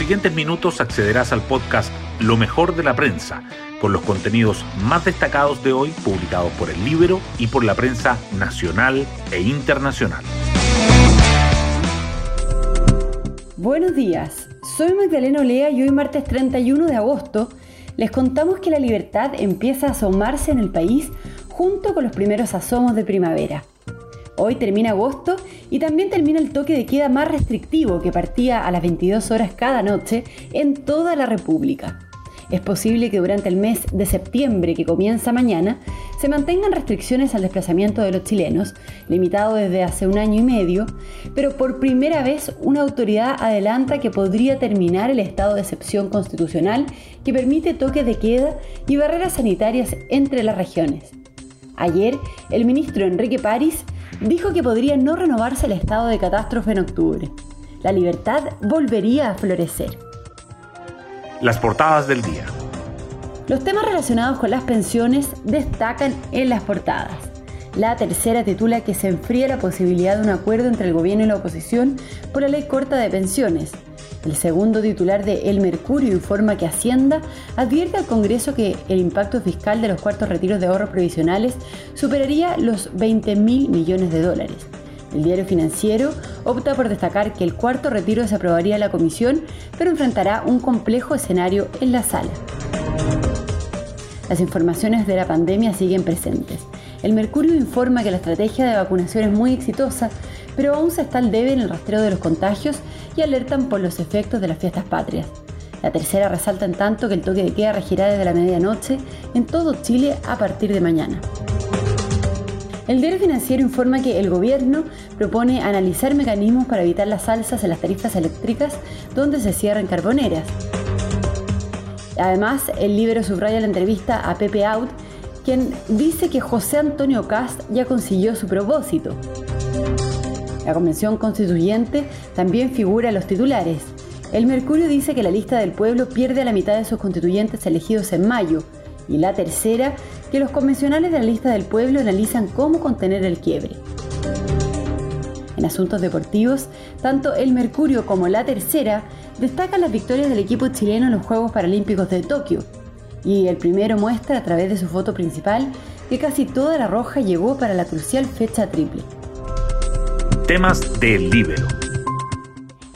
siguientes minutos accederás al podcast Lo mejor de la prensa, con los contenidos más destacados de hoy publicados por el Libro y por la prensa nacional e internacional. Buenos días, soy Magdalena Olea y hoy martes 31 de agosto les contamos que la libertad empieza a asomarse en el país junto con los primeros asomos de primavera. Hoy termina agosto y también termina el toque de queda más restrictivo que partía a las 22 horas cada noche en toda la República. Es posible que durante el mes de septiembre que comienza mañana se mantengan restricciones al desplazamiento de los chilenos, limitado desde hace un año y medio, pero por primera vez una autoridad adelanta que podría terminar el estado de excepción constitucional que permite toques de queda y barreras sanitarias entre las regiones. Ayer, el ministro Enrique París dijo que podría no renovarse el estado de catástrofe en octubre. La libertad volvería a florecer. Las portadas del día. Los temas relacionados con las pensiones destacan en las portadas. La tercera titula que se enfría la posibilidad de un acuerdo entre el gobierno y la oposición por la ley corta de pensiones. El segundo titular de El Mercurio informa que Hacienda advierte al Congreso que el impacto fiscal de los cuartos retiros de ahorros previsionales superaría los 20 mil millones de dólares. El diario financiero opta por destacar que el cuarto retiro se aprobaría en la comisión, pero enfrentará un complejo escenario en la sala. Las informaciones de la pandemia siguen presentes. El Mercurio informa que la estrategia de vacunación es muy exitosa, pero aún se está al debe en el rastreo de los contagios y alertan por los efectos de las fiestas patrias. La tercera resalta en tanto que el toque de queda regirá desde la medianoche en todo Chile a partir de mañana. El diario financiero informa que el gobierno propone analizar mecanismos para evitar las alzas en las tarifas eléctricas donde se cierran carboneras. Además, el libro subraya la entrevista a Pepe Out, dice que José Antonio Cast ya consiguió su propósito. La Convención Constituyente también figura en los titulares. El Mercurio dice que la lista del pueblo pierde a la mitad de sus constituyentes elegidos en mayo. Y la tercera, que los convencionales de la lista del pueblo analizan cómo contener el quiebre. En asuntos deportivos, tanto el Mercurio como la tercera destacan las victorias del equipo chileno en los Juegos Paralímpicos de Tokio. Y el primero muestra a través de su foto principal que casi toda la roja llegó para la crucial fecha triple temas del Libero.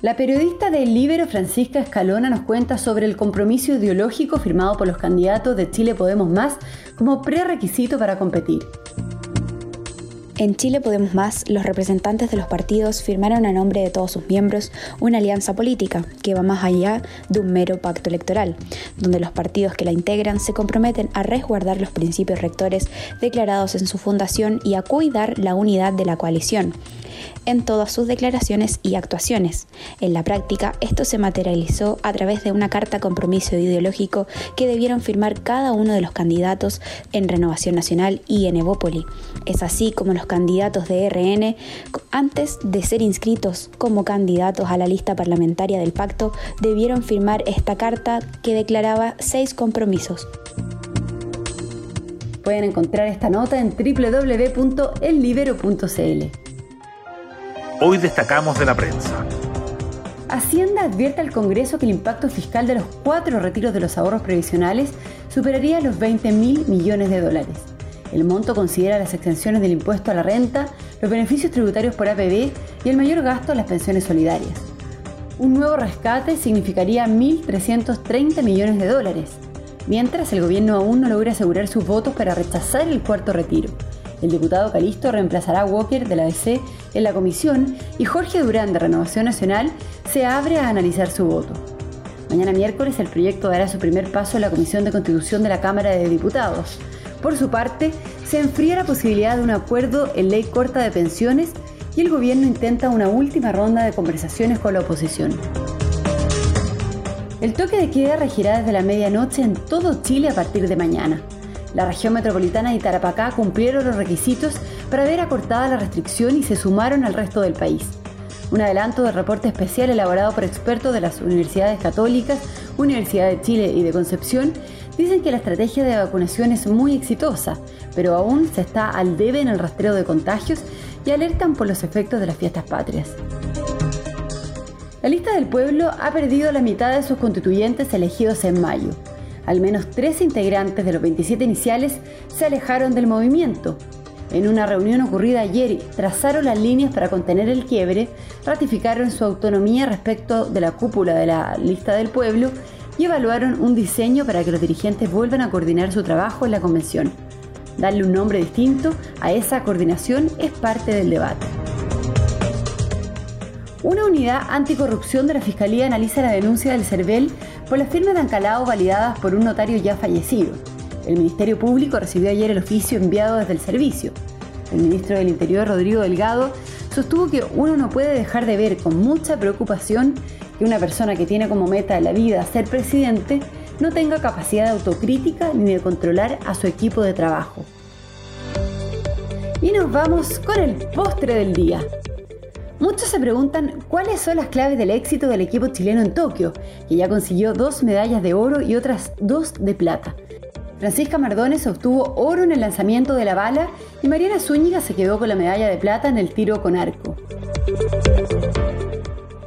La periodista del Libero Francisca Escalona nos cuenta sobre el compromiso ideológico firmado por los candidatos de Chile Podemos Más como prerequisito para competir. En Chile Podemos Más, los representantes de los partidos firmaron a nombre de todos sus miembros una alianza política que va más allá de un mero pacto electoral, donde los partidos que la integran se comprometen a resguardar los principios rectores declarados en su fundación y a cuidar la unidad de la coalición en todas sus declaraciones y actuaciones. En la práctica, esto se materializó a través de una carta compromiso ideológico que debieron firmar cada uno de los candidatos en Renovación Nacional y en Evópoli. Es así como los candidatos de RN, antes de ser inscritos como candidatos a la lista parlamentaria del pacto, debieron firmar esta carta que declaraba seis compromisos. Pueden encontrar esta nota en www.ellibero.cl. Hoy destacamos de la prensa. Hacienda advierte al Congreso que el impacto fiscal de los cuatro retiros de los ahorros previsionales superaría los 20 mil millones de dólares. El monto considera las exenciones del impuesto a la renta, los beneficios tributarios por APB y el mayor gasto en las pensiones solidarias. Un nuevo rescate significaría 1.330 millones de dólares, mientras el gobierno aún no logra asegurar sus votos para rechazar el cuarto retiro. El diputado Calisto reemplazará a Walker de la DC en la comisión y Jorge Durán de Renovación Nacional se abre a analizar su voto. Mañana miércoles el proyecto dará su primer paso en la Comisión de Constitución de la Cámara de Diputados. Por su parte, se enfría la posibilidad de un acuerdo en ley corta de pensiones y el gobierno intenta una última ronda de conversaciones con la oposición. El toque de queda regirá desde la medianoche en todo Chile a partir de mañana. La región metropolitana y Tarapacá cumplieron los requisitos para ver acortada la restricción y se sumaron al resto del país. Un adelanto del reporte especial elaborado por expertos de las universidades católicas, Universidad de Chile y de Concepción dicen que la estrategia de vacunación es muy exitosa, pero aún se está al debe en el rastreo de contagios y alertan por los efectos de las fiestas patrias. La lista del pueblo ha perdido la mitad de sus constituyentes elegidos en mayo. Al menos tres integrantes de los 27 iniciales se alejaron del movimiento. En una reunión ocurrida ayer, trazaron las líneas para contener el quiebre, ratificaron su autonomía respecto de la cúpula de la lista del pueblo y evaluaron un diseño para que los dirigentes vuelvan a coordinar su trabajo en la convención. Darle un nombre distinto a esa coordinación es parte del debate. Una unidad anticorrupción de la Fiscalía analiza la denuncia del CERVEL por las firmas de Ancalao validadas por un notario ya fallecido. El Ministerio Público recibió ayer el oficio enviado desde el servicio. El ministro del Interior, Rodrigo Delgado, sostuvo que uno no puede dejar de ver con mucha preocupación que una persona que tiene como meta en la vida ser presidente no tenga capacidad de autocrítica ni de controlar a su equipo de trabajo. Y nos vamos con el postre del día. Muchos se preguntan cuáles son las claves del éxito del equipo chileno en Tokio, que ya consiguió dos medallas de oro y otras dos de plata. Francisca Mardones obtuvo oro en el lanzamiento de la bala y Mariana Zúñiga se quedó con la medalla de plata en el tiro con arco.